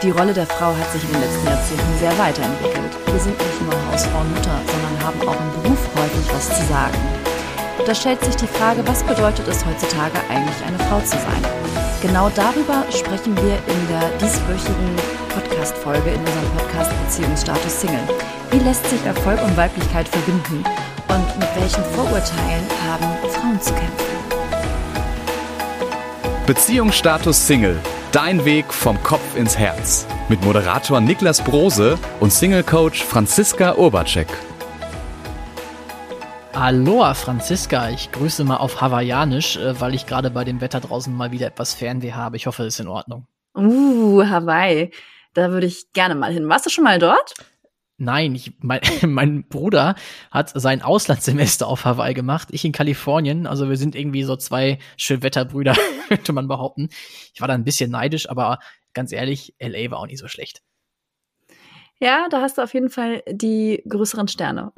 Die Rolle der Frau hat sich in den letzten Jahrzehnten sehr weiterentwickelt. Wir sind nicht nur Hausfrau und Mutter, sondern haben auch im Beruf häufig was zu sagen. Da stellt sich die Frage, was bedeutet es heutzutage eigentlich, eine Frau zu sein? Genau darüber sprechen wir in der dieswöchigen Podcast-Folge in unserem Podcast Beziehungsstatus Single. Wie lässt sich Erfolg und Weiblichkeit verbinden? Und mit welchen Vorurteilen haben Frauen zu kämpfen? Beziehungsstatus Single. Dein Weg vom Kopf ins Herz. Mit Moderator Niklas Brose und Single-Coach Franziska Urbacek. Aloha Franziska, ich grüße mal auf Hawaiianisch, äh, weil ich gerade bei dem Wetter draußen mal wieder etwas Fernweh habe. Ich hoffe, es ist in Ordnung. Uh, Hawaii. Da würde ich gerne mal hin. Warst du schon mal dort? Nein, ich, mein, mein Bruder hat sein Auslandssemester auf Hawaii gemacht, ich in Kalifornien. Also wir sind irgendwie so zwei Schönwetterbrüder, könnte man behaupten. Ich war da ein bisschen neidisch, aber ganz ehrlich, LA war auch nicht so schlecht. Ja, da hast du auf jeden Fall die größeren Sterne.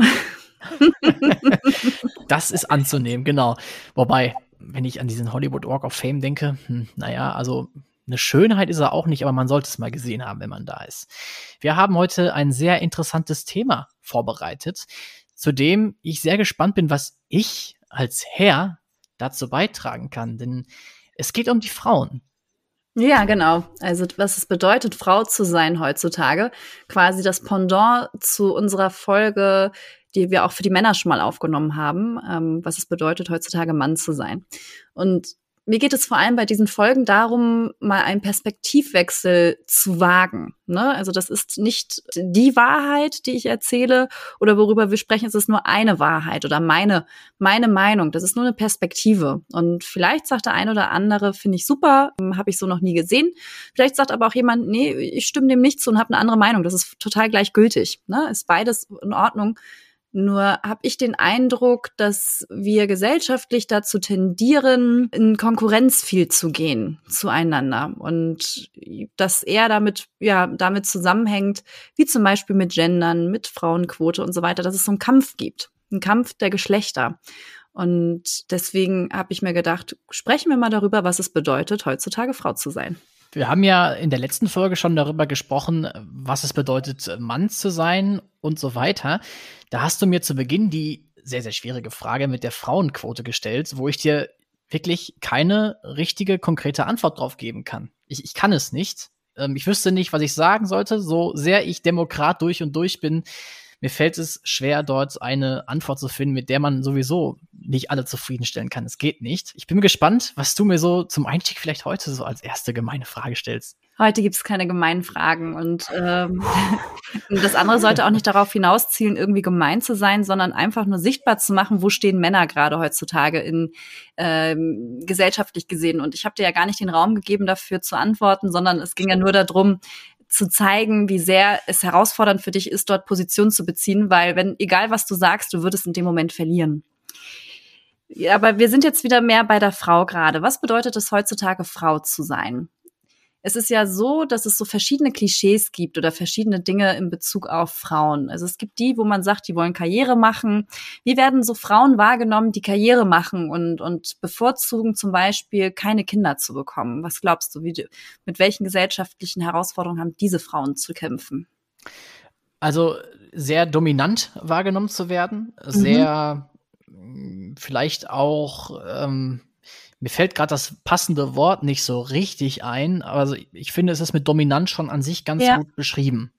das ist anzunehmen, genau. Wobei, wenn ich an diesen Hollywood Walk of Fame denke, hm, naja, also eine Schönheit ist er auch nicht, aber man sollte es mal gesehen haben, wenn man da ist. Wir haben heute ein sehr interessantes Thema vorbereitet, zu dem ich sehr gespannt bin, was ich als Herr dazu beitragen kann. Denn es geht um die Frauen. Ja, genau. Also was es bedeutet, Frau zu sein heutzutage. Quasi das Pendant zu unserer Folge, die wir auch für die Männer schon mal aufgenommen haben, ähm, was es bedeutet, heutzutage Mann zu sein. Und mir geht es vor allem bei diesen Folgen darum, mal einen Perspektivwechsel zu wagen. Ne? Also das ist nicht die Wahrheit, die ich erzähle oder worüber wir sprechen. Es ist nur eine Wahrheit oder meine, meine Meinung. Das ist nur eine Perspektive. Und vielleicht sagt der eine oder andere, finde ich super, hm, habe ich so noch nie gesehen. Vielleicht sagt aber auch jemand, nee, ich stimme dem nicht zu und habe eine andere Meinung. Das ist total gleichgültig. Ne? Ist beides in Ordnung. Nur habe ich den Eindruck, dass wir gesellschaftlich dazu tendieren, in Konkurrenz viel zu gehen zueinander und dass eher damit ja damit zusammenhängt, wie zum Beispiel mit Gendern, mit Frauenquote und so weiter, dass es so einen Kampf gibt, einen Kampf der Geschlechter. Und deswegen habe ich mir gedacht, sprechen wir mal darüber, was es bedeutet, heutzutage Frau zu sein. Wir haben ja in der letzten Folge schon darüber gesprochen, was es bedeutet, Mann zu sein und so weiter. Da hast du mir zu Beginn die sehr, sehr schwierige Frage mit der Frauenquote gestellt, wo ich dir wirklich keine richtige, konkrete Antwort drauf geben kann. Ich, ich kann es nicht. Ähm, ich wüsste nicht, was ich sagen sollte. So sehr ich Demokrat durch und durch bin, mir fällt es schwer, dort eine Antwort zu finden, mit der man sowieso nicht alle zufriedenstellen kann. Es geht nicht. Ich bin gespannt, was du mir so zum Einstieg vielleicht heute so als erste gemeine Frage stellst. Heute gibt es keine gemeinen Fragen und ähm, das andere sollte auch nicht darauf hinauszielen, irgendwie gemein zu sein, sondern einfach nur sichtbar zu machen, wo stehen Männer gerade heutzutage in ähm, gesellschaftlich gesehen. Und ich habe dir ja gar nicht den Raum gegeben, dafür zu antworten, sondern es ging ja nur darum, zu zeigen, wie sehr es herausfordernd für dich ist, dort Position zu beziehen, weil wenn, egal was du sagst, du würdest in dem Moment verlieren. Ja, aber wir sind jetzt wieder mehr bei der Frau gerade. Was bedeutet es heutzutage, Frau zu sein? Es ist ja so, dass es so verschiedene Klischees gibt oder verschiedene Dinge in Bezug auf Frauen. Also es gibt die, wo man sagt, die wollen Karriere machen. Wie werden so Frauen wahrgenommen, die Karriere machen und, und bevorzugen zum Beispiel keine Kinder zu bekommen? Was glaubst du, wie, mit welchen gesellschaftlichen Herausforderungen haben diese Frauen zu kämpfen? Also sehr dominant wahrgenommen zu werden, mhm. sehr mhm. vielleicht auch ähm, mir fällt gerade das passende Wort nicht so richtig ein, aber ich finde, es ist mit Dominanz schon an sich ganz ja. gut beschrieben.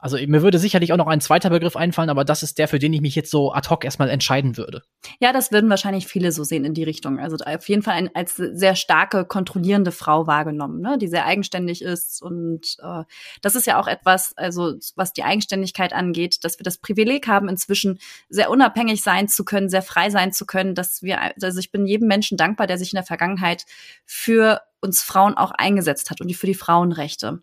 Also mir würde sicherlich auch noch ein zweiter Begriff einfallen, aber das ist der, für den ich mich jetzt so ad hoc erstmal entscheiden würde. Ja, das würden wahrscheinlich viele so sehen in die Richtung. Also auf jeden Fall ein, als sehr starke, kontrollierende Frau wahrgenommen, ne? die sehr eigenständig ist. Und äh, das ist ja auch etwas, also was die Eigenständigkeit angeht, dass wir das Privileg haben, inzwischen sehr unabhängig sein zu können, sehr frei sein zu können, dass wir, also ich bin jedem Menschen dankbar, der sich in der Vergangenheit für uns Frauen auch eingesetzt hat und die für die Frauenrechte.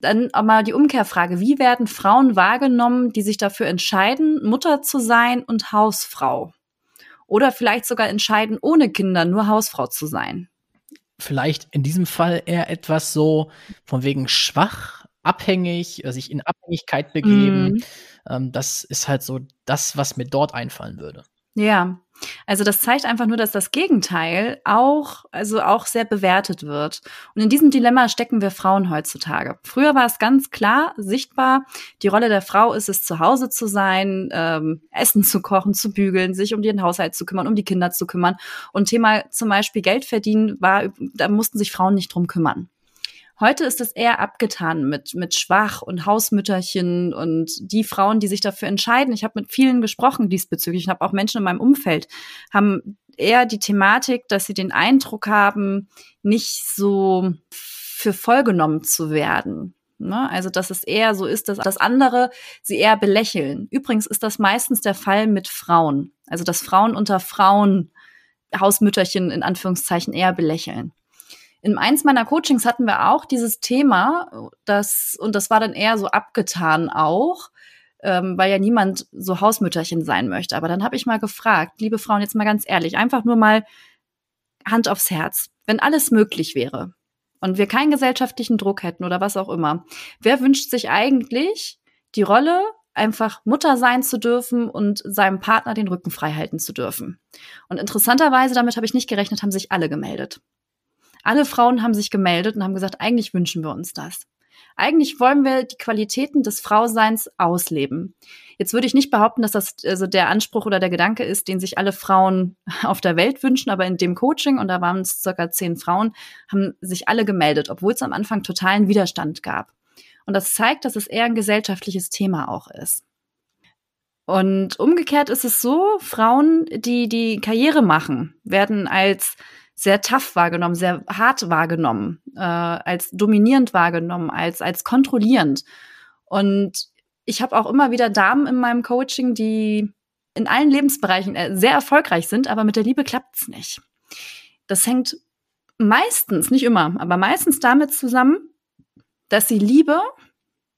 Dann auch mal die Umkehrfrage, wie werden Frauen wahrgenommen, die sich dafür entscheiden, Mutter zu sein und Hausfrau? Oder vielleicht sogar entscheiden, ohne Kinder nur Hausfrau zu sein? Vielleicht in diesem Fall eher etwas so von wegen schwach, abhängig, äh, sich in Abhängigkeit begeben. Mm. Das ist halt so das, was mir dort einfallen würde. Ja, also das zeigt einfach nur, dass das Gegenteil auch, also auch sehr bewertet wird. Und in diesem Dilemma stecken wir Frauen heutzutage. Früher war es ganz klar sichtbar, die Rolle der Frau ist es, zu Hause zu sein, ähm, Essen zu kochen, zu bügeln, sich um den Haushalt zu kümmern, um die Kinder zu kümmern. Und Thema zum Beispiel Geld verdienen war, da mussten sich Frauen nicht drum kümmern. Heute ist es eher abgetan mit, mit Schwach und Hausmütterchen und die Frauen, die sich dafür entscheiden. Ich habe mit vielen gesprochen diesbezüglich. Ich habe auch Menschen in meinem Umfeld, haben eher die Thematik, dass sie den Eindruck haben, nicht so für vollgenommen zu werden. Ne? Also, dass es eher so ist, dass das andere sie eher belächeln. Übrigens ist das meistens der Fall mit Frauen. Also, dass Frauen unter Frauen Hausmütterchen in Anführungszeichen eher belächeln. In eins meiner Coachings hatten wir auch dieses Thema, das, und das war dann eher so abgetan auch, ähm, weil ja niemand so Hausmütterchen sein möchte. Aber dann habe ich mal gefragt, liebe Frauen, jetzt mal ganz ehrlich, einfach nur mal Hand aufs Herz. Wenn alles möglich wäre und wir keinen gesellschaftlichen Druck hätten oder was auch immer, wer wünscht sich eigentlich die Rolle, einfach Mutter sein zu dürfen und seinem Partner den Rücken frei halten zu dürfen? Und interessanterweise, damit habe ich nicht gerechnet, haben sich alle gemeldet. Alle Frauen haben sich gemeldet und haben gesagt, eigentlich wünschen wir uns das. Eigentlich wollen wir die Qualitäten des Frauseins ausleben. Jetzt würde ich nicht behaupten, dass das also der Anspruch oder der Gedanke ist, den sich alle Frauen auf der Welt wünschen, aber in dem Coaching, und da waren es circa zehn Frauen, haben sich alle gemeldet, obwohl es am Anfang totalen Widerstand gab. Und das zeigt, dass es eher ein gesellschaftliches Thema auch ist. Und umgekehrt ist es so, Frauen, die die Karriere machen, werden als sehr tough wahrgenommen, sehr hart wahrgenommen, äh, als dominierend wahrgenommen, als, als kontrollierend. Und ich habe auch immer wieder Damen in meinem Coaching, die in allen Lebensbereichen äh, sehr erfolgreich sind, aber mit der Liebe klappt's nicht. Das hängt meistens, nicht immer, aber meistens damit zusammen, dass sie Liebe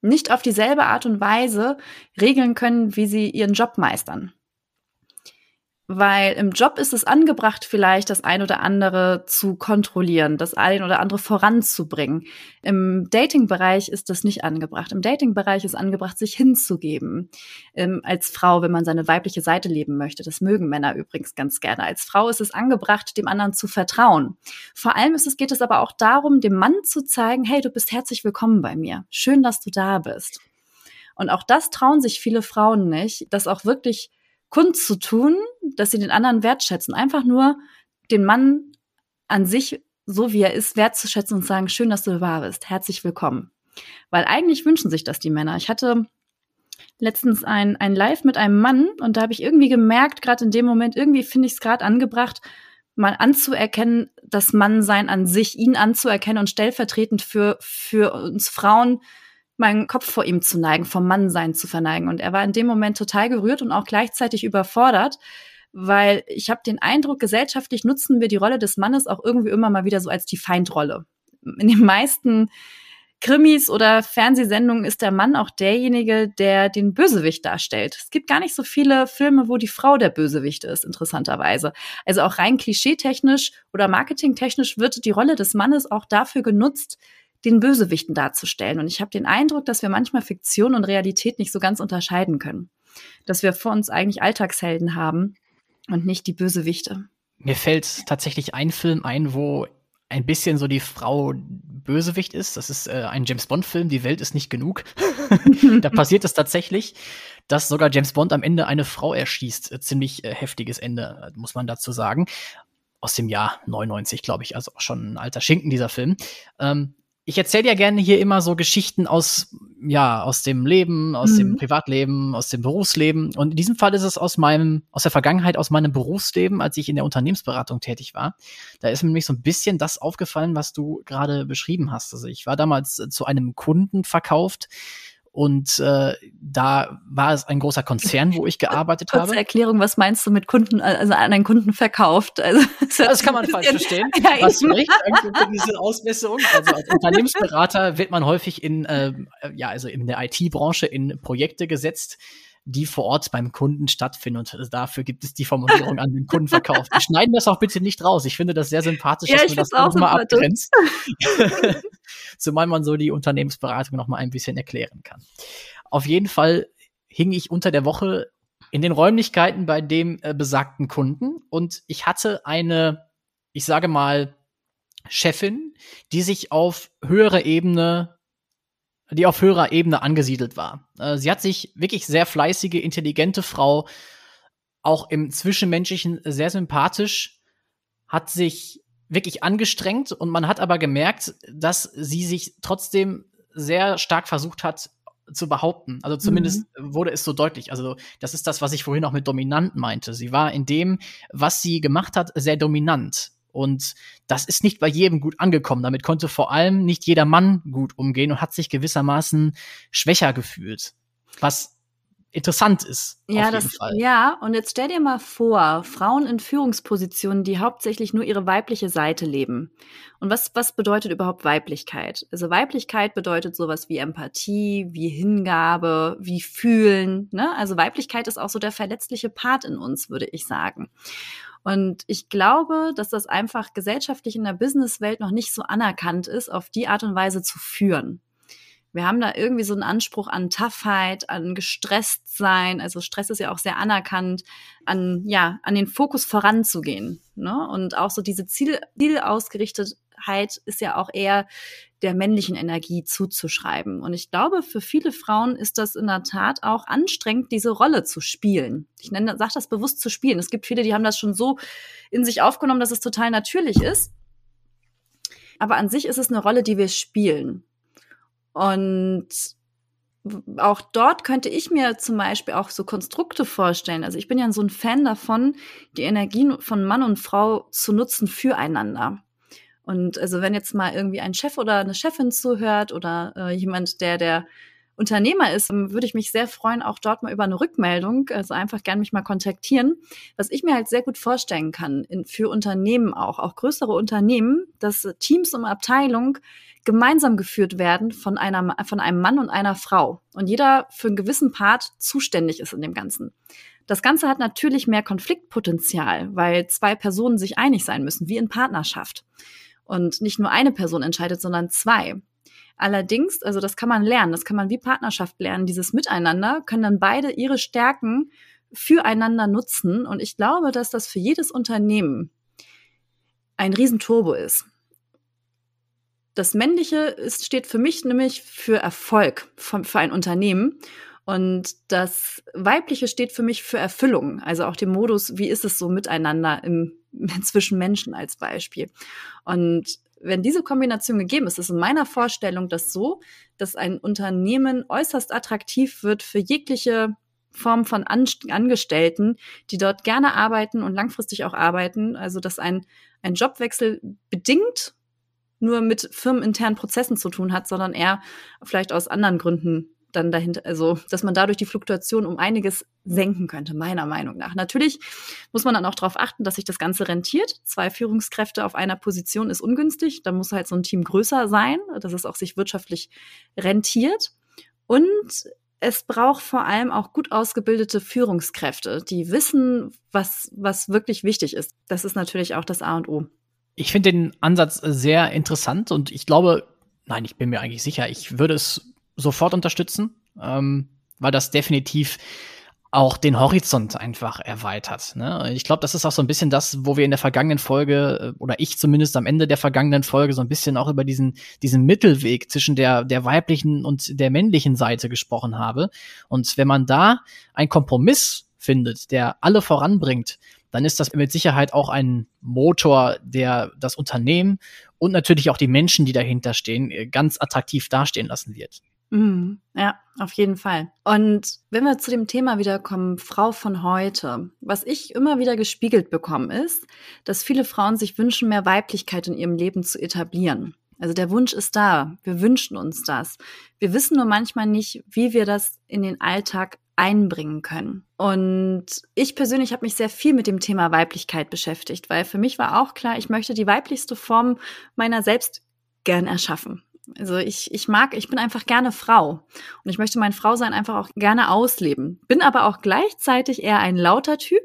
nicht auf dieselbe Art und Weise regeln können, wie sie ihren Job meistern weil im Job ist es angebracht, vielleicht das ein oder andere zu kontrollieren, das ein oder andere voranzubringen. Im Dating-Bereich ist das nicht angebracht. Im Dating-Bereich ist angebracht, sich hinzugeben. Ähm, als Frau, wenn man seine weibliche Seite leben möchte. Das mögen Männer übrigens ganz gerne. Als Frau ist es angebracht, dem anderen zu vertrauen. Vor allem ist es, geht es aber auch darum, dem Mann zu zeigen, hey, du bist herzlich willkommen bei mir. Schön, dass du da bist. Und auch das trauen sich viele Frauen nicht, das auch wirklich kundzutun, dass sie den anderen wertschätzen. Einfach nur den Mann an sich, so wie er ist, wertzuschätzen und sagen, schön, dass du da bist. Herzlich willkommen. Weil eigentlich wünschen sich das die Männer. Ich hatte letztens ein, ein Live mit einem Mann und da habe ich irgendwie gemerkt, gerade in dem Moment, irgendwie finde ich es gerade angebracht, mal anzuerkennen, das Mannsein an sich, ihn anzuerkennen und stellvertretend für, für uns Frauen meinen Kopf vor ihm zu neigen, vom Mannsein zu verneigen. Und er war in dem Moment total gerührt und auch gleichzeitig überfordert, weil ich habe den Eindruck, gesellschaftlich nutzen wir die Rolle des Mannes auch irgendwie immer mal wieder so als die Feindrolle. In den meisten Krimis oder Fernsehsendungen ist der Mann auch derjenige, der den Bösewicht darstellt. Es gibt gar nicht so viele Filme, wo die Frau der Bösewicht ist, interessanterweise. Also auch rein klischeetechnisch oder marketingtechnisch wird die Rolle des Mannes auch dafür genutzt, den Bösewichten darzustellen. Und ich habe den Eindruck, dass wir manchmal Fiktion und Realität nicht so ganz unterscheiden können. Dass wir vor uns eigentlich Alltagshelden haben und nicht die Bösewichte. Mir fällt tatsächlich ein Film ein, wo ein bisschen so die Frau Bösewicht ist. Das ist äh, ein James Bond-Film, Die Welt ist nicht genug. da passiert es tatsächlich, dass sogar James Bond am Ende eine Frau erschießt. Äh, ziemlich äh, heftiges Ende, muss man dazu sagen. Aus dem Jahr 99, glaube ich, also auch schon ein alter Schinken, dieser Film. Ähm, ich erzähle ja gerne hier immer so Geschichten aus, ja, aus dem Leben, aus mhm. dem Privatleben, aus dem Berufsleben. Und in diesem Fall ist es aus meinem, aus der Vergangenheit, aus meinem Berufsleben, als ich in der Unternehmensberatung tätig war. Da ist mir nämlich so ein bisschen das aufgefallen, was du gerade beschrieben hast. Also ich war damals zu einem Kunden verkauft, und äh, da war es ein großer Konzern, wo ich gearbeitet Kurze habe. Erklärung, was meinst du mit Kunden, also an einen Kunden verkauft? Also, das kann man falsch verstehen. Ja, was spricht eigentlich für diese Ausmessung? Also als Unternehmensberater wird man häufig in, äh, ja, also in der IT-Branche in Projekte gesetzt, die vor Ort beim Kunden stattfinden. Und dafür gibt es die Formulierung an den Kunden verkauft. Wir schneiden das auch bitte nicht raus. Ich finde das sehr sympathisch, ja, dass man das auch mal abgrenzt. Zumal man so die Unternehmensberatung noch mal ein bisschen erklären kann. Auf jeden Fall hing ich unter der Woche in den Räumlichkeiten bei dem äh, besagten Kunden und ich hatte eine, ich sage mal, Chefin, die sich auf höherer Ebene, die auf höherer Ebene angesiedelt war. Äh, sie hat sich wirklich sehr fleißige, intelligente Frau, auch im Zwischenmenschlichen sehr sympathisch, hat sich wirklich angestrengt und man hat aber gemerkt, dass sie sich trotzdem sehr stark versucht hat zu behaupten. Also zumindest mhm. wurde es so deutlich. Also das ist das, was ich vorhin auch mit dominant meinte. Sie war in dem, was sie gemacht hat, sehr dominant. Und das ist nicht bei jedem gut angekommen. Damit konnte vor allem nicht jeder Mann gut umgehen und hat sich gewissermaßen schwächer gefühlt. Was interessant ist. Ja, das, Fall. ja, und jetzt stell dir mal vor, Frauen in Führungspositionen, die hauptsächlich nur ihre weibliche Seite leben. Und was, was bedeutet überhaupt Weiblichkeit? Also Weiblichkeit bedeutet sowas wie Empathie, wie Hingabe, wie Fühlen. Ne? Also Weiblichkeit ist auch so der verletzliche Part in uns, würde ich sagen. Und ich glaube, dass das einfach gesellschaftlich in der Businesswelt noch nicht so anerkannt ist, auf die Art und Weise zu führen. Wir haben da irgendwie so einen Anspruch an Toughheit, an gestresst sein. Also Stress ist ja auch sehr anerkannt, an, ja, an den Fokus voranzugehen. Ne? Und auch so diese Ziel, Zielausgerichtetheit ist ja auch eher der männlichen Energie zuzuschreiben. Und ich glaube, für viele Frauen ist das in der Tat auch anstrengend, diese Rolle zu spielen. Ich nenne, sage das bewusst zu spielen. Es gibt viele, die haben das schon so in sich aufgenommen, dass es total natürlich ist. Aber an sich ist es eine Rolle, die wir spielen. Und auch dort könnte ich mir zum Beispiel auch so Konstrukte vorstellen. Also ich bin ja so ein Fan davon, die Energien von Mann und Frau zu nutzen füreinander. Und also wenn jetzt mal irgendwie ein Chef oder eine Chefin zuhört oder äh, jemand, der der Unternehmer ist, würde ich mich sehr freuen, auch dort mal über eine Rückmeldung, also einfach gerne mich mal kontaktieren. Was ich mir halt sehr gut vorstellen kann, in, für Unternehmen auch, auch größere Unternehmen, dass Teams und Abteilung gemeinsam geführt werden von einer, von einem Mann und einer Frau und jeder für einen gewissen Part zuständig ist in dem Ganzen. Das Ganze hat natürlich mehr Konfliktpotenzial, weil zwei Personen sich einig sein müssen, wie in Partnerschaft. Und nicht nur eine Person entscheidet, sondern zwei. Allerdings, also das kann man lernen, das kann man wie Partnerschaft lernen, dieses Miteinander, können dann beide ihre Stärken füreinander nutzen. Und ich glaube, dass das für jedes Unternehmen ein Riesenturbo ist. Das Männliche ist, steht für mich nämlich für Erfolg für, für ein Unternehmen. Und das Weibliche steht für mich für Erfüllung. Also auch dem Modus, wie ist es so miteinander im, zwischen Menschen als Beispiel. Und wenn diese Kombination gegeben ist, ist in meiner Vorstellung das so, dass ein Unternehmen äußerst attraktiv wird für jegliche Form von Angestellten, die dort gerne arbeiten und langfristig auch arbeiten. Also dass ein, ein Jobwechsel bedingt nur mit firmeninternen Prozessen zu tun hat, sondern eher vielleicht aus anderen Gründen dann dahinter, also dass man dadurch die Fluktuation um einiges senken könnte, meiner Meinung nach. Natürlich muss man dann auch darauf achten, dass sich das Ganze rentiert. Zwei Führungskräfte auf einer Position ist ungünstig. Da muss halt so ein Team größer sein, dass es auch sich wirtschaftlich rentiert. Und es braucht vor allem auch gut ausgebildete Führungskräfte, die wissen, was, was wirklich wichtig ist. Das ist natürlich auch das A und O. Ich finde den Ansatz sehr interessant und ich glaube, nein, ich bin mir eigentlich sicher, ich würde es sofort unterstützen, ähm, weil das definitiv auch den Horizont einfach erweitert. Ne? Ich glaube, das ist auch so ein bisschen das, wo wir in der vergangenen Folge, äh, oder ich zumindest am Ende der vergangenen Folge, so ein bisschen auch über diesen, diesen Mittelweg zwischen der, der weiblichen und der männlichen Seite gesprochen habe. Und wenn man da einen Kompromiss findet, der alle voranbringt, dann ist das mit Sicherheit auch ein Motor, der das Unternehmen und natürlich auch die Menschen, die dahinter stehen, äh, ganz attraktiv dastehen lassen wird. Mhm. Ja, auf jeden Fall. Und wenn wir zu dem Thema wiederkommen, Frau von heute, was ich immer wieder gespiegelt bekomme, ist, dass viele Frauen sich wünschen, mehr Weiblichkeit in ihrem Leben zu etablieren. Also der Wunsch ist da. Wir wünschen uns das. Wir wissen nur manchmal nicht, wie wir das in den Alltag einbringen können. Und ich persönlich habe mich sehr viel mit dem Thema Weiblichkeit beschäftigt, weil für mich war auch klar, ich möchte die weiblichste Form meiner selbst gern erschaffen. Also ich, ich mag, ich bin einfach gerne Frau und ich möchte mein Frausein einfach auch gerne ausleben. Bin aber auch gleichzeitig eher ein lauter Typ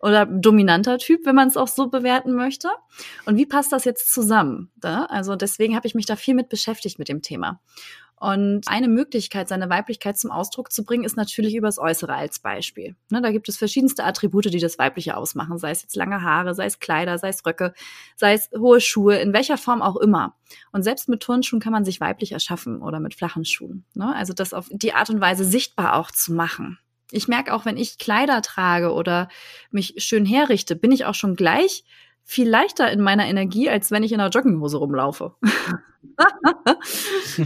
oder dominanter Typ, wenn man es auch so bewerten möchte. Und wie passt das jetzt zusammen? Da? Also deswegen habe ich mich da viel mit beschäftigt mit dem Thema. Und eine Möglichkeit, seine Weiblichkeit zum Ausdruck zu bringen, ist natürlich übers Äußere als Beispiel. Ne, da gibt es verschiedenste Attribute, die das Weibliche ausmachen, sei es jetzt lange Haare, sei es Kleider, sei es Röcke, sei es hohe Schuhe, in welcher Form auch immer. Und selbst mit Turnschuhen kann man sich weiblich erschaffen oder mit flachen Schuhen. Ne? Also das auf die Art und Weise sichtbar auch zu machen. Ich merke auch, wenn ich Kleider trage oder mich schön herrichte, bin ich auch schon gleich viel leichter in meiner Energie, als wenn ich in einer Jogginghose rumlaufe.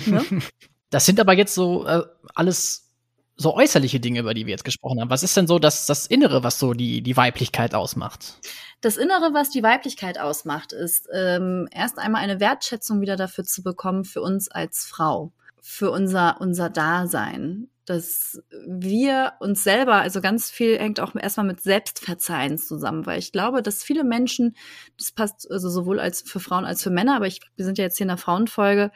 ne? Das sind aber jetzt so äh, alles so äußerliche Dinge, über die wir jetzt gesprochen haben. Was ist denn so das, das Innere, was so die, die Weiblichkeit ausmacht? Das Innere, was die Weiblichkeit ausmacht, ist ähm, erst einmal eine Wertschätzung wieder dafür zu bekommen für uns als Frau, für unser, unser Dasein dass wir uns selber, also ganz viel hängt auch erstmal mit Selbstverzeihen zusammen, weil ich glaube, dass viele Menschen, das passt also sowohl als für Frauen als für Männer, aber ich, wir sind ja jetzt hier in der Frauenfolge,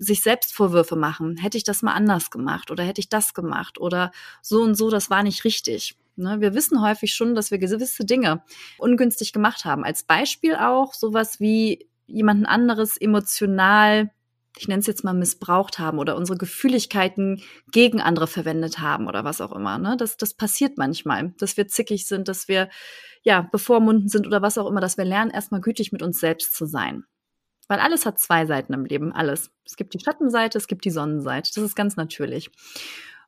sich selbst Vorwürfe machen. Hätte ich das mal anders gemacht oder hätte ich das gemacht oder so und so, das war nicht richtig. Ne? Wir wissen häufig schon, dass wir gewisse Dinge ungünstig gemacht haben. Als Beispiel auch sowas wie jemanden anderes emotional ich nenne es jetzt mal missbraucht haben oder unsere Gefühligkeiten gegen andere verwendet haben oder was auch immer. Ne? Das, das passiert manchmal, dass wir zickig sind, dass wir ja bevormunden sind oder was auch immer, dass wir lernen, erstmal gütig mit uns selbst zu sein. Weil alles hat zwei Seiten im Leben, alles. Es gibt die Schattenseite, es gibt die Sonnenseite. Das ist ganz natürlich.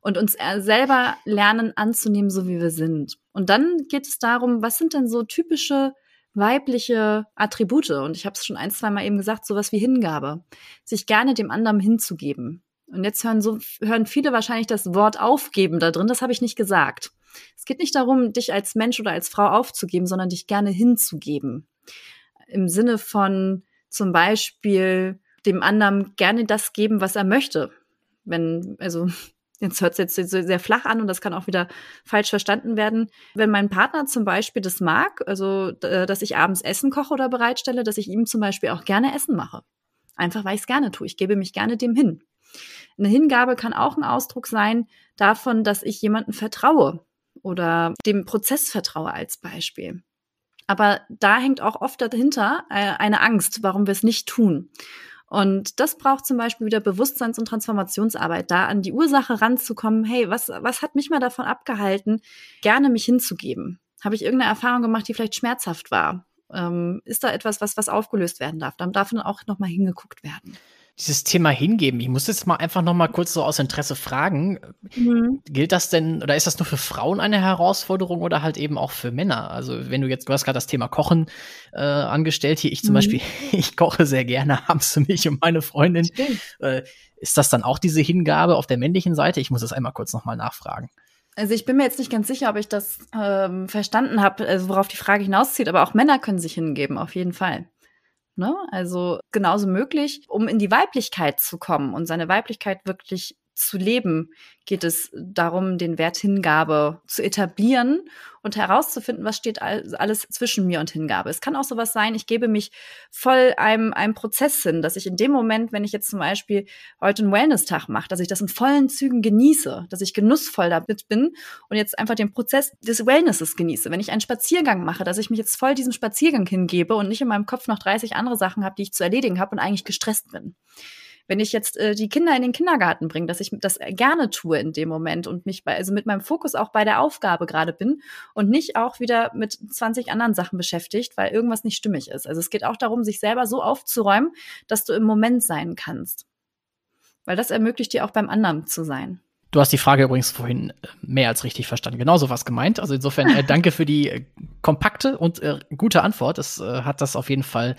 Und uns selber lernen anzunehmen, so wie wir sind. Und dann geht es darum, was sind denn so typische weibliche Attribute. Und ich habe es schon ein, zwei Mal eben gesagt, sowas wie Hingabe. Sich gerne dem anderen hinzugeben. Und jetzt hören so, hören viele wahrscheinlich das Wort aufgeben da drin. Das habe ich nicht gesagt. Es geht nicht darum, dich als Mensch oder als Frau aufzugeben, sondern dich gerne hinzugeben. Im Sinne von zum Beispiel dem anderen gerne das geben, was er möchte. Wenn, also jetzt hört es jetzt sehr flach an und das kann auch wieder falsch verstanden werden. Wenn mein Partner zum Beispiel das mag, also dass ich abends Essen koche oder bereitstelle, dass ich ihm zum Beispiel auch gerne Essen mache. Einfach weil ich es gerne tue. Ich gebe mich gerne dem hin. Eine Hingabe kann auch ein Ausdruck sein davon, dass ich jemanden vertraue oder dem Prozess vertraue als Beispiel. Aber da hängt auch oft dahinter äh, eine Angst, warum wir es nicht tun. Und das braucht zum Beispiel wieder Bewusstseins- und Transformationsarbeit, da an die Ursache ranzukommen, hey, was, was hat mich mal davon abgehalten, gerne mich hinzugeben? Habe ich irgendeine Erfahrung gemacht, die vielleicht schmerzhaft war? Ähm, ist da etwas, was, was aufgelöst werden darf? Dann darf dann auch nochmal hingeguckt werden dieses Thema hingeben. Ich muss jetzt mal einfach noch mal kurz so aus Interesse fragen. Mhm. Gilt das denn oder ist das nur für Frauen eine Herausforderung oder halt eben auch für Männer? Also wenn du jetzt, du hast gerade das Thema Kochen äh, angestellt hier. Ich zum mhm. Beispiel, ich koche sehr gerne abends für mich und meine Freundin. Äh, ist das dann auch diese Hingabe auf der männlichen Seite? Ich muss das einmal kurz noch mal nachfragen. Also ich bin mir jetzt nicht ganz sicher, ob ich das ähm, verstanden habe, also worauf die Frage hinauszieht, aber auch Männer können sich hingeben, auf jeden Fall. Ne? Also genauso möglich, um in die Weiblichkeit zu kommen und seine Weiblichkeit wirklich zu leben, geht es darum, den Wert Hingabe zu etablieren und herauszufinden, was steht alles zwischen mir und Hingabe. Es kann auch sowas sein, ich gebe mich voll einem, einem Prozess hin, dass ich in dem Moment, wenn ich jetzt zum Beispiel heute einen Wellness-Tag mache, dass ich das in vollen Zügen genieße, dass ich genussvoll damit bin und jetzt einfach den Prozess des Wellnesses genieße. Wenn ich einen Spaziergang mache, dass ich mich jetzt voll diesem Spaziergang hingebe und nicht in meinem Kopf noch 30 andere Sachen habe, die ich zu erledigen habe und eigentlich gestresst bin wenn ich jetzt äh, die Kinder in den Kindergarten bringe, dass ich das gerne tue in dem Moment und mich bei, also mit meinem Fokus auch bei der Aufgabe gerade bin und nicht auch wieder mit 20 anderen Sachen beschäftigt, weil irgendwas nicht stimmig ist. Also es geht auch darum, sich selber so aufzuräumen, dass du im Moment sein kannst. Weil das ermöglicht dir auch beim anderen zu sein. Du hast die Frage übrigens vorhin äh, mehr als richtig verstanden. Genauso was gemeint. Also insofern äh, danke für die äh, kompakte und äh, gute Antwort. Es äh, hat das auf jeden Fall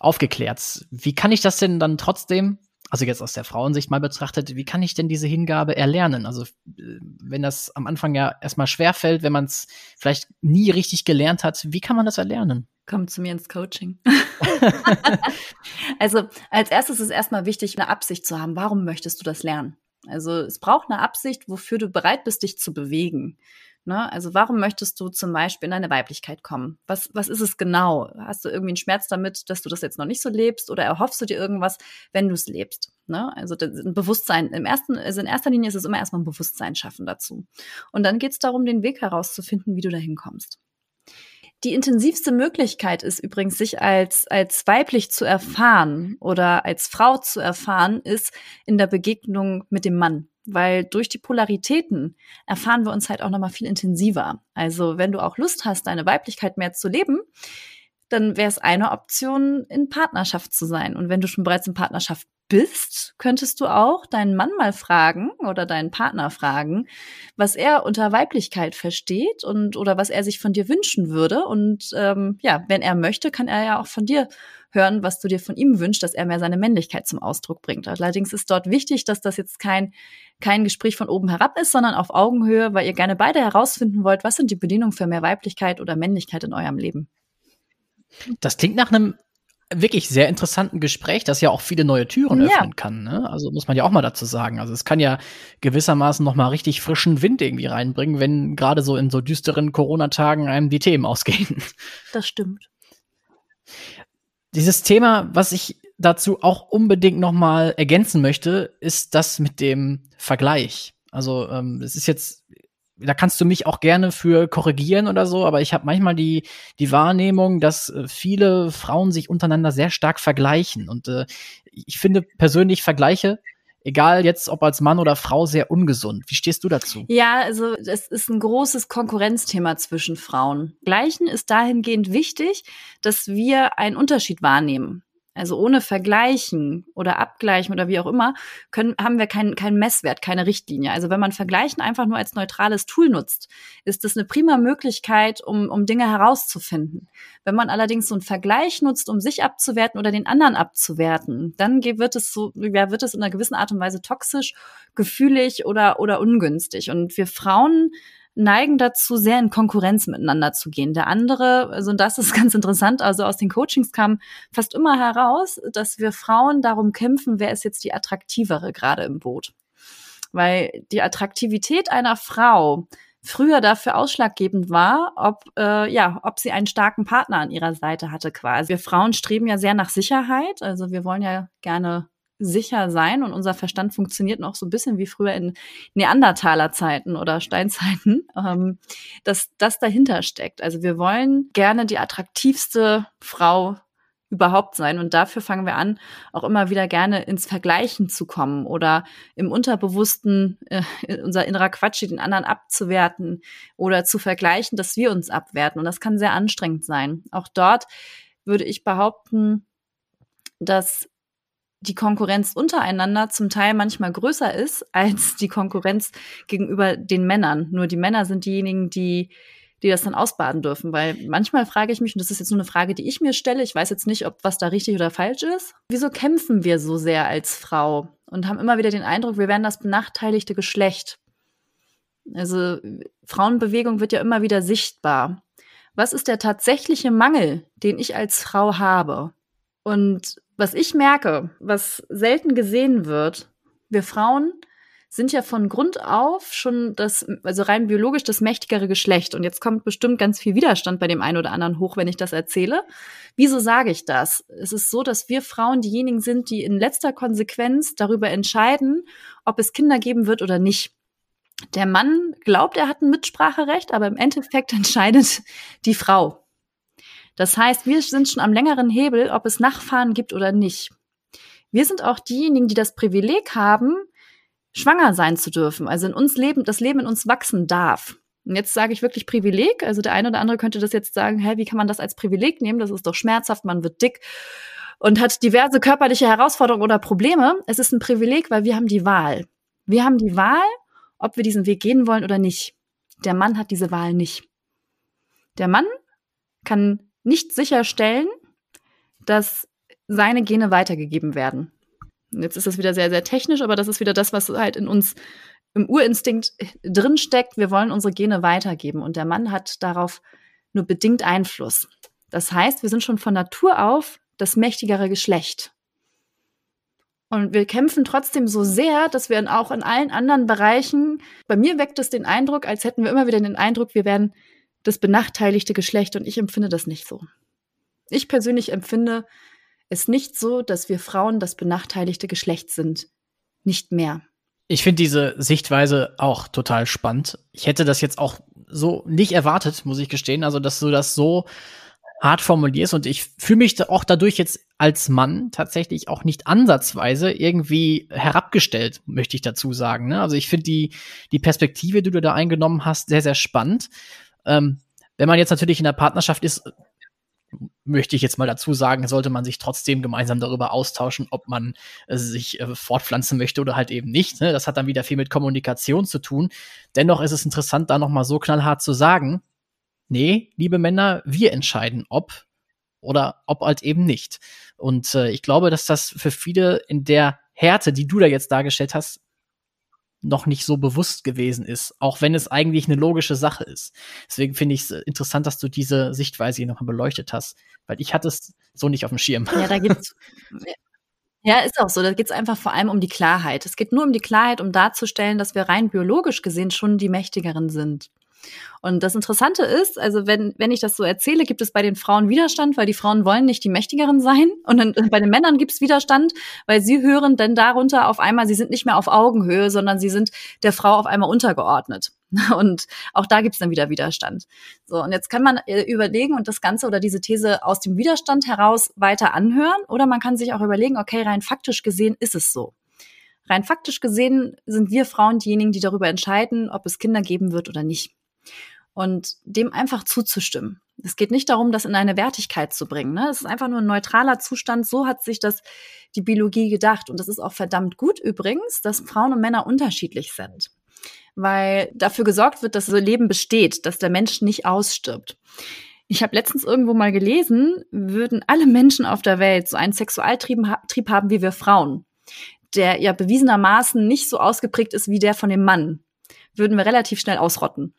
aufgeklärt. Wie kann ich das denn dann trotzdem also jetzt aus der Frauensicht mal betrachtet, wie kann ich denn diese Hingabe erlernen? Also äh, wenn das am Anfang ja erstmal schwer fällt, wenn man es vielleicht nie richtig gelernt hat, wie kann man das erlernen? Komm zu mir ins Coaching. also als erstes ist erstmal wichtig, eine Absicht zu haben. Warum möchtest du das lernen? Also es braucht eine Absicht, wofür du bereit bist, dich zu bewegen. Ne? Also warum möchtest du zum Beispiel in deine Weiblichkeit kommen? Was, was ist es genau? Hast du irgendwie einen Schmerz damit, dass du das jetzt noch nicht so lebst oder erhoffst du dir irgendwas, wenn du es lebst? Ne? Also ein Bewusstsein, im ersten, also in erster Linie ist es immer erstmal ein Bewusstsein schaffen dazu. Und dann geht es darum, den Weg herauszufinden, wie du dahin kommst. Die intensivste Möglichkeit ist übrigens, sich als, als weiblich zu erfahren oder als Frau zu erfahren, ist in der Begegnung mit dem Mann. Weil durch die Polaritäten erfahren wir uns halt auch nochmal viel intensiver. Also wenn du auch Lust hast, deine Weiblichkeit mehr zu leben, dann wäre es eine Option, in Partnerschaft zu sein. Und wenn du schon bereits in Partnerschaft bist, könntest du auch deinen Mann mal fragen oder deinen Partner fragen, was er unter Weiblichkeit versteht und oder was er sich von dir wünschen würde. Und ähm, ja, wenn er möchte, kann er ja auch von dir hören, was du dir von ihm wünschst, dass er mehr seine Männlichkeit zum Ausdruck bringt. Allerdings ist dort wichtig, dass das jetzt kein, kein Gespräch von oben herab ist, sondern auf Augenhöhe, weil ihr gerne beide herausfinden wollt, was sind die Bedingungen für mehr Weiblichkeit oder Männlichkeit in eurem Leben. Das klingt nach einem wirklich sehr interessanten Gespräch, das ja auch viele neue Türen Ja. öffnen kann. Ne? Also muss man ja auch mal dazu sagen. Also es kann ja gewissermaßen noch mal richtig frischen Wind irgendwie reinbringen, wenn gerade so in so düsteren Corona-Tagen einem die Themen ausgehen. Das stimmt. Dieses Thema, was ich dazu auch unbedingt noch mal ergänzen möchte, ist das mit dem Vergleich. Also ähm, es ist jetzt, da kannst du mich auch gerne für korrigieren oder so, aber ich habe manchmal die die Wahrnehmung, dass äh, viele Frauen sich untereinander sehr stark vergleichen und äh, ich finde persönlich Vergleiche, egal jetzt ob als Mann oder Frau, sehr ungesund. Wie stehst du dazu? Ja, also es ist ein großes Konkurrenzthema zwischen Frauen. Gleichen ist dahingehend wichtig, dass wir einen Unterschied wahrnehmen. Also ohne Vergleichen oder Abgleichen oder wie auch immer, können, haben wir keinen keinen Messwert, keine Richtlinie. Also wenn man Vergleichen einfach nur als neutrales Tool nutzt, ist das eine prima Möglichkeit, um, um Dinge herauszufinden. Wenn man allerdings so einen Vergleich nutzt, um sich abzuwerten oder den anderen abzuwerten, dann wird es so, ja, wird es in einer gewissen Art und Weise toxisch, gefühlig oder, oder ungünstig. Und wir Frauen neigen dazu, sehr in Konkurrenz miteinander zu gehen. Der andere, also das ist ganz interessant, also aus den Coachings kam fast immer heraus, dass wir Frauen darum kämpfen, wer ist jetzt die attraktivere gerade im Boot. Weil die Attraktivität einer Frau früher dafür ausschlaggebend war, ob äh, ja, ob sie einen starken Partner an ihrer Seite hatte quasi. Wir Frauen streben ja sehr nach Sicherheit, also wir wollen ja gerne sicher sein und unser Verstand funktioniert noch so ein bisschen wie früher in Neandertaler Zeiten oder Steinzeiten, ähm, dass das dahinter steckt. Also wir wollen gerne die attraktivste Frau überhaupt sein und dafür fangen wir an, auch immer wieder gerne ins Vergleichen zu kommen oder im Unterbewussten äh, unser innerer Quatsch den anderen abzuwerten oder zu vergleichen, dass wir uns abwerten und das kann sehr anstrengend sein. Auch dort würde ich behaupten, dass die Konkurrenz untereinander zum Teil manchmal größer ist als die Konkurrenz gegenüber den Männern. Nur die Männer sind diejenigen, die die das dann ausbaden dürfen, weil manchmal frage ich mich, und das ist jetzt nur eine Frage, die ich mir stelle, ich weiß jetzt nicht, ob was da richtig oder falsch ist, wieso kämpfen wir so sehr als Frau und haben immer wieder den Eindruck, wir wären das benachteiligte Geschlecht. Also Frauenbewegung wird ja immer wieder sichtbar. Was ist der tatsächliche Mangel, den ich als Frau habe? Und was ich merke, was selten gesehen wird, wir Frauen sind ja von Grund auf schon das, also rein biologisch das mächtigere Geschlecht. Und jetzt kommt bestimmt ganz viel Widerstand bei dem einen oder anderen hoch, wenn ich das erzähle. Wieso sage ich das? Es ist so, dass wir Frauen diejenigen sind, die in letzter Konsequenz darüber entscheiden, ob es Kinder geben wird oder nicht. Der Mann glaubt, er hat ein Mitspracherecht, aber im Endeffekt entscheidet die Frau. Das heißt, wir sind schon am längeren Hebel, ob es Nachfahren gibt oder nicht. Wir sind auch diejenigen, die das Privileg haben, schwanger sein zu dürfen, also in uns leben, das Leben in uns wachsen darf. Und jetzt sage ich wirklich Privileg. Also der eine oder andere könnte das jetzt sagen, hä, wie kann man das als Privileg nehmen? Das ist doch schmerzhaft, man wird dick und hat diverse körperliche Herausforderungen oder Probleme. Es ist ein Privileg, weil wir haben die Wahl. Wir haben die Wahl, ob wir diesen Weg gehen wollen oder nicht. Der Mann hat diese Wahl nicht. Der Mann kann nicht sicherstellen, dass seine Gene weitergegeben werden. Jetzt ist das wieder sehr, sehr technisch, aber das ist wieder das, was halt in uns im Urinstinkt drinsteckt. Wir wollen unsere Gene weitergeben und der Mann hat darauf nur bedingt Einfluss. Das heißt, wir sind schon von Natur auf das mächtigere Geschlecht. Und wir kämpfen trotzdem so sehr, dass wir auch in allen anderen Bereichen, bei mir weckt es den Eindruck, als hätten wir immer wieder den Eindruck, wir wären das benachteiligte Geschlecht und ich empfinde das nicht so. Ich persönlich empfinde es nicht so, dass wir Frauen das benachteiligte Geschlecht sind. Nicht mehr. Ich finde diese Sichtweise auch total spannend. Ich hätte das jetzt auch so nicht erwartet, muss ich gestehen. Also, dass du das so hart formulierst und ich fühle mich auch dadurch jetzt als Mann tatsächlich auch nicht ansatzweise irgendwie herabgestellt, möchte ich dazu sagen. Ne? Also ich finde die, die Perspektive, die du da eingenommen hast, sehr, sehr spannend. Ähm, wenn man jetzt natürlich in der Partnerschaft ist, möchte ich jetzt mal dazu sagen, sollte man sich trotzdem gemeinsam darüber austauschen, ob man äh, sich äh, fortpflanzen möchte oder halt eben nicht. Ne? Das hat dann wieder viel mit Kommunikation zu tun. Dennoch ist es interessant, da noch mal so knallhart zu sagen, nee, liebe Männer, wir entscheiden, ob oder ob halt eben nicht. Und äh, ich glaube, dass das für viele in der Härte, die du da jetzt dargestellt hast, noch nicht so bewusst gewesen ist, auch wenn es eigentlich eine logische Sache ist. Deswegen finde ich es interessant, dass du diese Sichtweise hier nochmal beleuchtet hast, weil ich hatte es so nicht auf dem Schirm. Ja, da gibt's Ja, ist auch so. Da geht es einfach vor allem um die Klarheit. Es geht nur um die Klarheit, um darzustellen, dass wir rein biologisch gesehen schon die Mächtigeren sind. Und das Interessante ist, also wenn, wenn ich das so erzähle, gibt es bei den Frauen Widerstand, weil die Frauen wollen nicht die Mächtigeren sein. Und dann, bei den Männern gibt es Widerstand, weil sie hören dann darunter auf einmal, sie sind nicht mehr auf Augenhöhe, sondern sie sind der Frau auf einmal untergeordnet. Und auch da gibt es dann wieder Widerstand. So, und jetzt kann man äh, überlegen und das Ganze oder diese These aus dem Widerstand heraus weiter anhören. Oder man kann sich auch überlegen, okay, rein faktisch gesehen ist es so. Rein faktisch gesehen sind wir Frauen diejenigen, die darüber entscheiden, ob es Kinder geben wird oder nicht und dem einfach zuzustimmen. Es geht nicht darum, das in eine Wertigkeit zu bringen. Ne? Es ist einfach nur ein neutraler Zustand. So hat sich das die Biologie gedacht. Und das ist auch verdammt gut übrigens, dass Frauen und Männer unterschiedlich sind. Weil dafür gesorgt wird, dass das Leben besteht, dass der Mensch nicht ausstirbt. Ich habe letztens irgendwo mal gelesen, würden alle Menschen auf der Welt so einen Sexualtrieb haben wie wir Frauen, der ja bewiesenermaßen nicht so ausgeprägt ist wie der von dem Mann, würden wir relativ schnell ausrotten.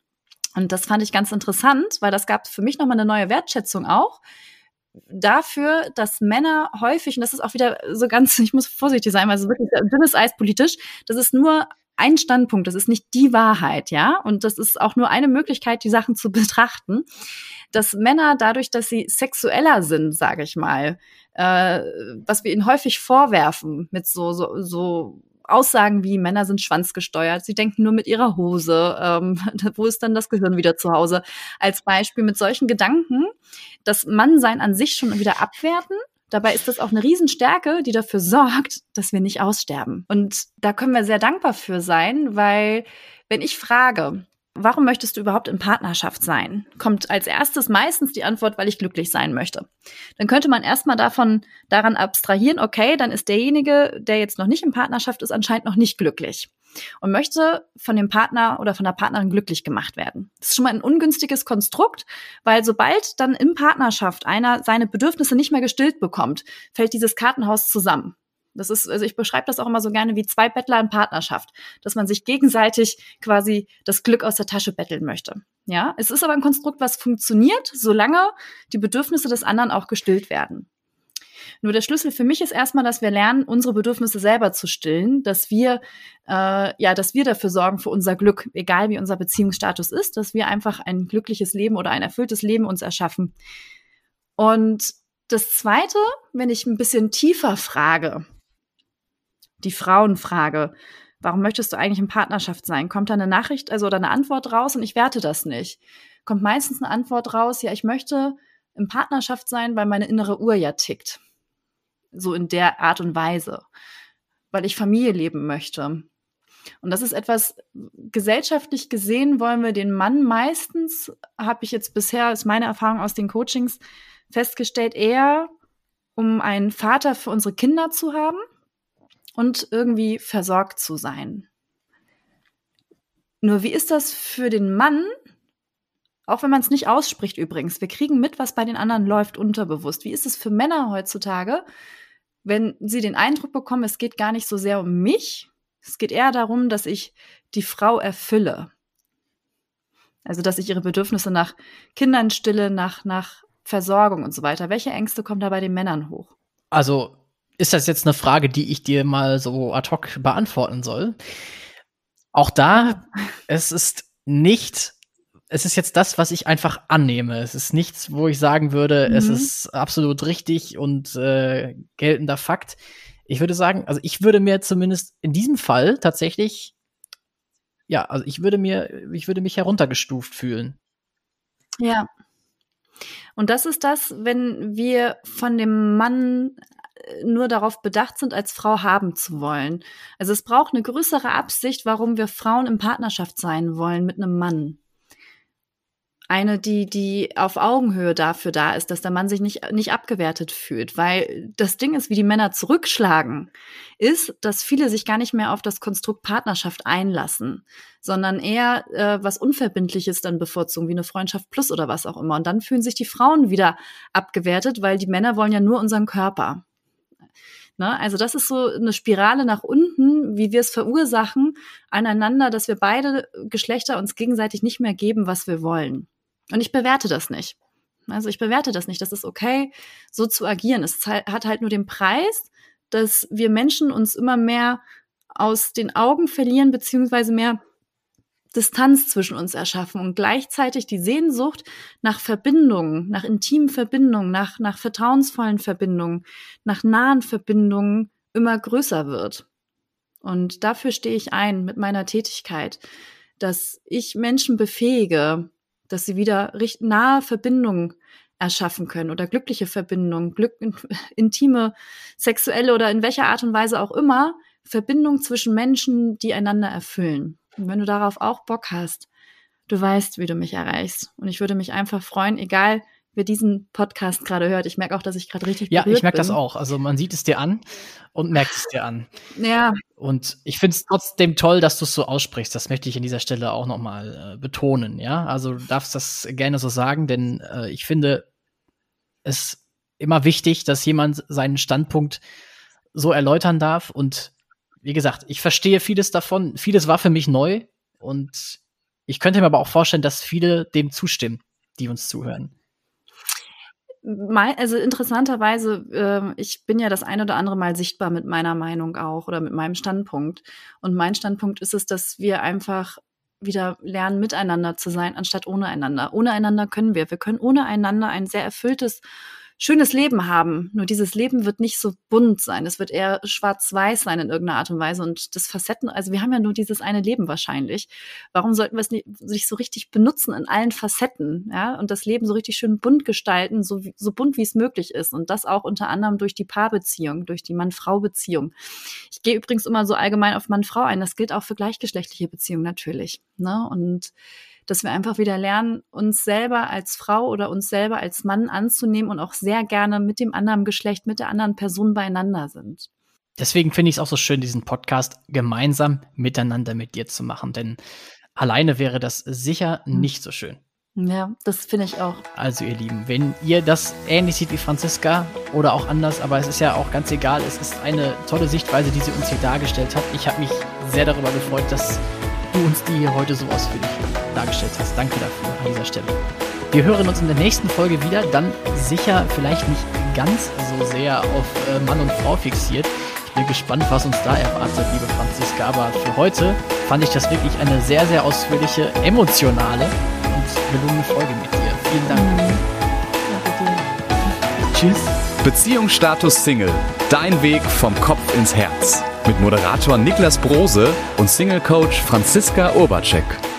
Und das fand ich ganz interessant, weil das gab für mich nochmal eine neue Wertschätzung auch dafür, dass Männer häufig, und das ist auch wieder so ganz, ich muss vorsichtig sein, weil es ist wirklich dünnes Eis politisch, das ist nur ein Standpunkt, das ist nicht die Wahrheit, ja, und das ist auch nur eine Möglichkeit, die Sachen zu betrachten, dass Männer dadurch, dass sie sexueller sind, sage ich mal, äh, was wir ihnen häufig vorwerfen mit so so so Aussagen wie Männer sind schwanzgesteuert, sie denken nur mit ihrer Hose, ähm, wo ist dann das Gehirn wieder zu Hause? Als Beispiel mit solchen Gedanken, das Mannsein an sich schon wieder abwerten. Dabei ist das auch eine Riesenstärke, die dafür sorgt, dass wir nicht aussterben. Und da können wir sehr dankbar für sein, weil wenn ich frage, Warum möchtest du überhaupt in Partnerschaft sein? Kommt als erstes meistens die Antwort, weil ich glücklich sein möchte. Dann könnte man erstmal davon daran abstrahieren, okay, dann ist derjenige, der jetzt noch nicht in Partnerschaft ist, anscheinend noch nicht glücklich und möchte von dem Partner oder von der Partnerin glücklich gemacht werden. Das ist schon mal ein ungünstiges Konstrukt, weil sobald dann in Partnerschaft einer seine Bedürfnisse nicht mehr gestillt bekommt, fällt dieses Kartenhaus zusammen. Das ist, also ich beschreibe das auch immer so gerne wie zwei Bettler in Partnerschaft, dass man sich gegenseitig quasi das Glück aus der Tasche betteln möchte. Ja, es ist aber ein Konstrukt, was funktioniert, solange die Bedürfnisse des anderen auch gestillt werden. Nur der Schlüssel für mich ist erstmal, dass wir lernen, unsere Bedürfnisse selber zu stillen, dass wir äh, ja, dass wir dafür sorgen für unser Glück, egal wie unser Beziehungsstatus ist, dass wir einfach ein glückliches Leben oder ein erfülltes Leben uns erschaffen. Und das Zweite, wenn ich ein bisschen tiefer frage, die Frauenfrage. Warum möchtest du eigentlich in Partnerschaft sein? Kommt da eine Nachricht, also oder eine Antwort raus und ich werte das nicht. Kommt meistens eine Antwort raus, ja, ich möchte in Partnerschaft sein, weil meine innere Uhr ja tickt. So in der Art und Weise. Weil ich Familie leben möchte. Und das ist etwas, gesellschaftlich gesehen wollen wir den Mann meistens, habe ich jetzt bisher, ist meine Erfahrung aus den Coachings, festgestellt, eher um einen Vater für unsere Kinder zu haben und irgendwie versorgt zu sein. Nur wie ist das für den Mann, auch wenn man es nicht ausspricht übrigens, wir kriegen mit, was bei den anderen läuft unterbewusst. Wie ist es für Männer heutzutage, wenn sie den Eindruck bekommen, es geht gar nicht so sehr um mich, es geht eher darum, dass ich die Frau erfülle. Also, dass ich ihre Bedürfnisse nach Kindern stille, nach, nach Versorgung und so weiter. Welche Ängste kommen da bei den Männern hoch? Also, ist das jetzt eine Frage, die ich dir mal so ad hoc beantworten soll? Auch da, es ist nicht, es ist jetzt das, was ich einfach annehme. Es ist nichts, wo ich sagen würde, mhm. es ist absolut richtig und äh, geltender Fakt. Ich würde sagen, also ich würde mir zumindest in diesem Fall tatsächlich ja, also ich würde mir, ich würde mich heruntergestuft fühlen. Ja. Und das ist das, wenn wir von dem Mann nur darauf bedacht sind, als Frau haben zu wollen. Also es braucht eine größere Absicht, warum wir Frauen in Partnerschaft sein wollen mit einem Mann eine, die, die auf Augenhöhe dafür da ist, dass der Mann sich nicht, nicht abgewertet fühlt. Weil das Ding ist, wie die Männer zurückschlagen, ist, dass viele sich gar nicht mehr auf das Konstrukt Partnerschaft einlassen, sondern eher äh, was Unverbindliches dann bevorzugen, wie eine Freundschaft plus oder was auch immer. Und dann fühlen sich die Frauen wieder abgewertet, weil die Männer wollen ja nur unseren Körper. Ne? Also das ist so eine Spirale nach unten, wie wir es verursachen, aneinander, dass wir beide Geschlechter uns gegenseitig nicht mehr geben, was wir wollen. Und ich bewerte das nicht. Also ich bewerte das nicht. Das ist okay, so zu agieren. Es hat halt nur den Preis, dass wir Menschen uns immer mehr aus den Augen verlieren, beziehungsweise mehr Distanz zwischen uns erschaffen und gleichzeitig die Sehnsucht nach Verbindungen, nach intimen Verbindungen, nach, nach vertrauensvollen Verbindungen, nach nahen Verbindungen immer größer wird. Und dafür stehe ich ein mit meiner Tätigkeit, dass ich Menschen befähige, dass sie wieder nahe Verbindungen erschaffen können oder glückliche Verbindungen, Glück, intime, sexuelle oder in welcher Art und Weise auch immer, Verbindungen zwischen Menschen, die einander erfüllen. Und wenn du darauf auch Bock hast, du weißt, wie du mich erreichst. Und ich würde mich einfach freuen, egal wer diesen Podcast gerade hört. Ich merke auch, dass ich gerade richtig Ja, ich merke das auch. Also man sieht es dir an und merkt es dir an. Ja. Und ich finde es trotzdem toll, dass du es so aussprichst. Das möchte ich an dieser Stelle auch noch mal äh, betonen. Ja, also du darfst das gerne so sagen, denn äh, ich finde es immer wichtig, dass jemand seinen Standpunkt so erläutern darf. Und wie gesagt, ich verstehe vieles davon. Vieles war für mich neu und ich könnte mir aber auch vorstellen, dass viele dem zustimmen, die uns zuhören also interessanterweise, äh, ich bin ja das ein oder andere Mal sichtbar mit meiner Meinung auch oder mit meinem Standpunkt. Und mein Standpunkt ist es, dass wir einfach wieder lernen, miteinander zu sein, anstatt ohne einander. Ohne einander können wir. Wir können ohne einander ein sehr erfülltes schönes Leben haben. Nur dieses Leben wird nicht so bunt sein. Es wird eher schwarz-weiß sein in irgendeiner Art und Weise. Und das Facetten, also wir haben ja nur dieses eine Leben wahrscheinlich. Warum sollten wir es nicht sich so richtig benutzen in allen Facetten, ja? Und das Leben so richtig schön bunt gestalten, so, so bunt wie es möglich ist. Und das auch unter anderem durch die Paarbeziehung, durch die Mann-Frau-Beziehung. Ich gehe übrigens immer so allgemein auf Mann-Frau ein. Das gilt auch für gleichgeschlechtliche Beziehungen natürlich. Ne? Und dass wir einfach wieder lernen, uns selber als Frau oder uns selber als Mann anzunehmen und auch sehr gerne mit dem anderen Geschlecht, mit der anderen Person beieinander sind. Deswegen finde ich es auch so schön, diesen Podcast gemeinsam miteinander mit dir zu machen, denn alleine wäre das sicher hm. nicht so schön. Ja, das finde ich auch. Also ihr Lieben, wenn ihr das ähnlich seht wie Franziska oder auch anders, aber es ist ja auch ganz egal, es ist eine tolle Sichtweise, die sie uns hier dargestellt hat. Ich habe mich sehr darüber gefreut, dass du uns die hier heute so ausführlich dargestellt hast. Danke dafür an dieser Stelle. Wir hören uns in der nächsten Folge wieder, dann sicher vielleicht nicht ganz so sehr auf äh, Mann und Frau fixiert. Ich bin gespannt, was uns da erwartet, liebe Franziska. Aber für heute fand ich das wirklich eine sehr, sehr ausführliche, emotionale und gelungene Folge mit dir. Vielen Dank. Mhm. Tschüss. Beziehungsstatus Single. Dein Weg vom Kopf ins Herz mit Moderator Niklas Brose und Single-Coach Franziska Urbacek.